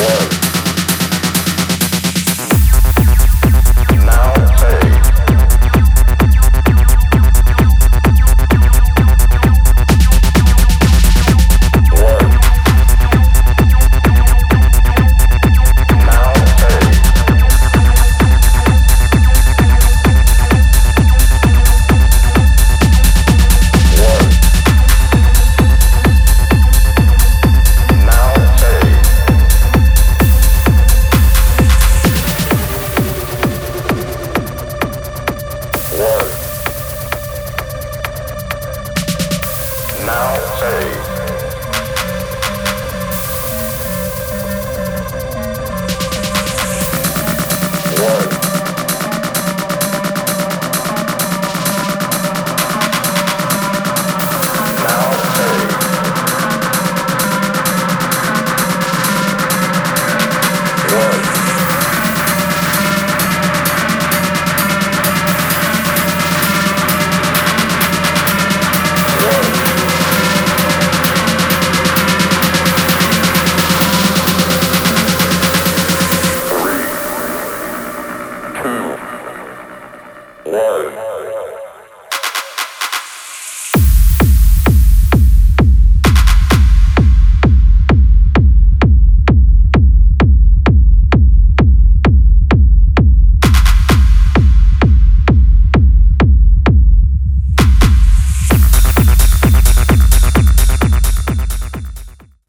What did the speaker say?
one. now saved. one.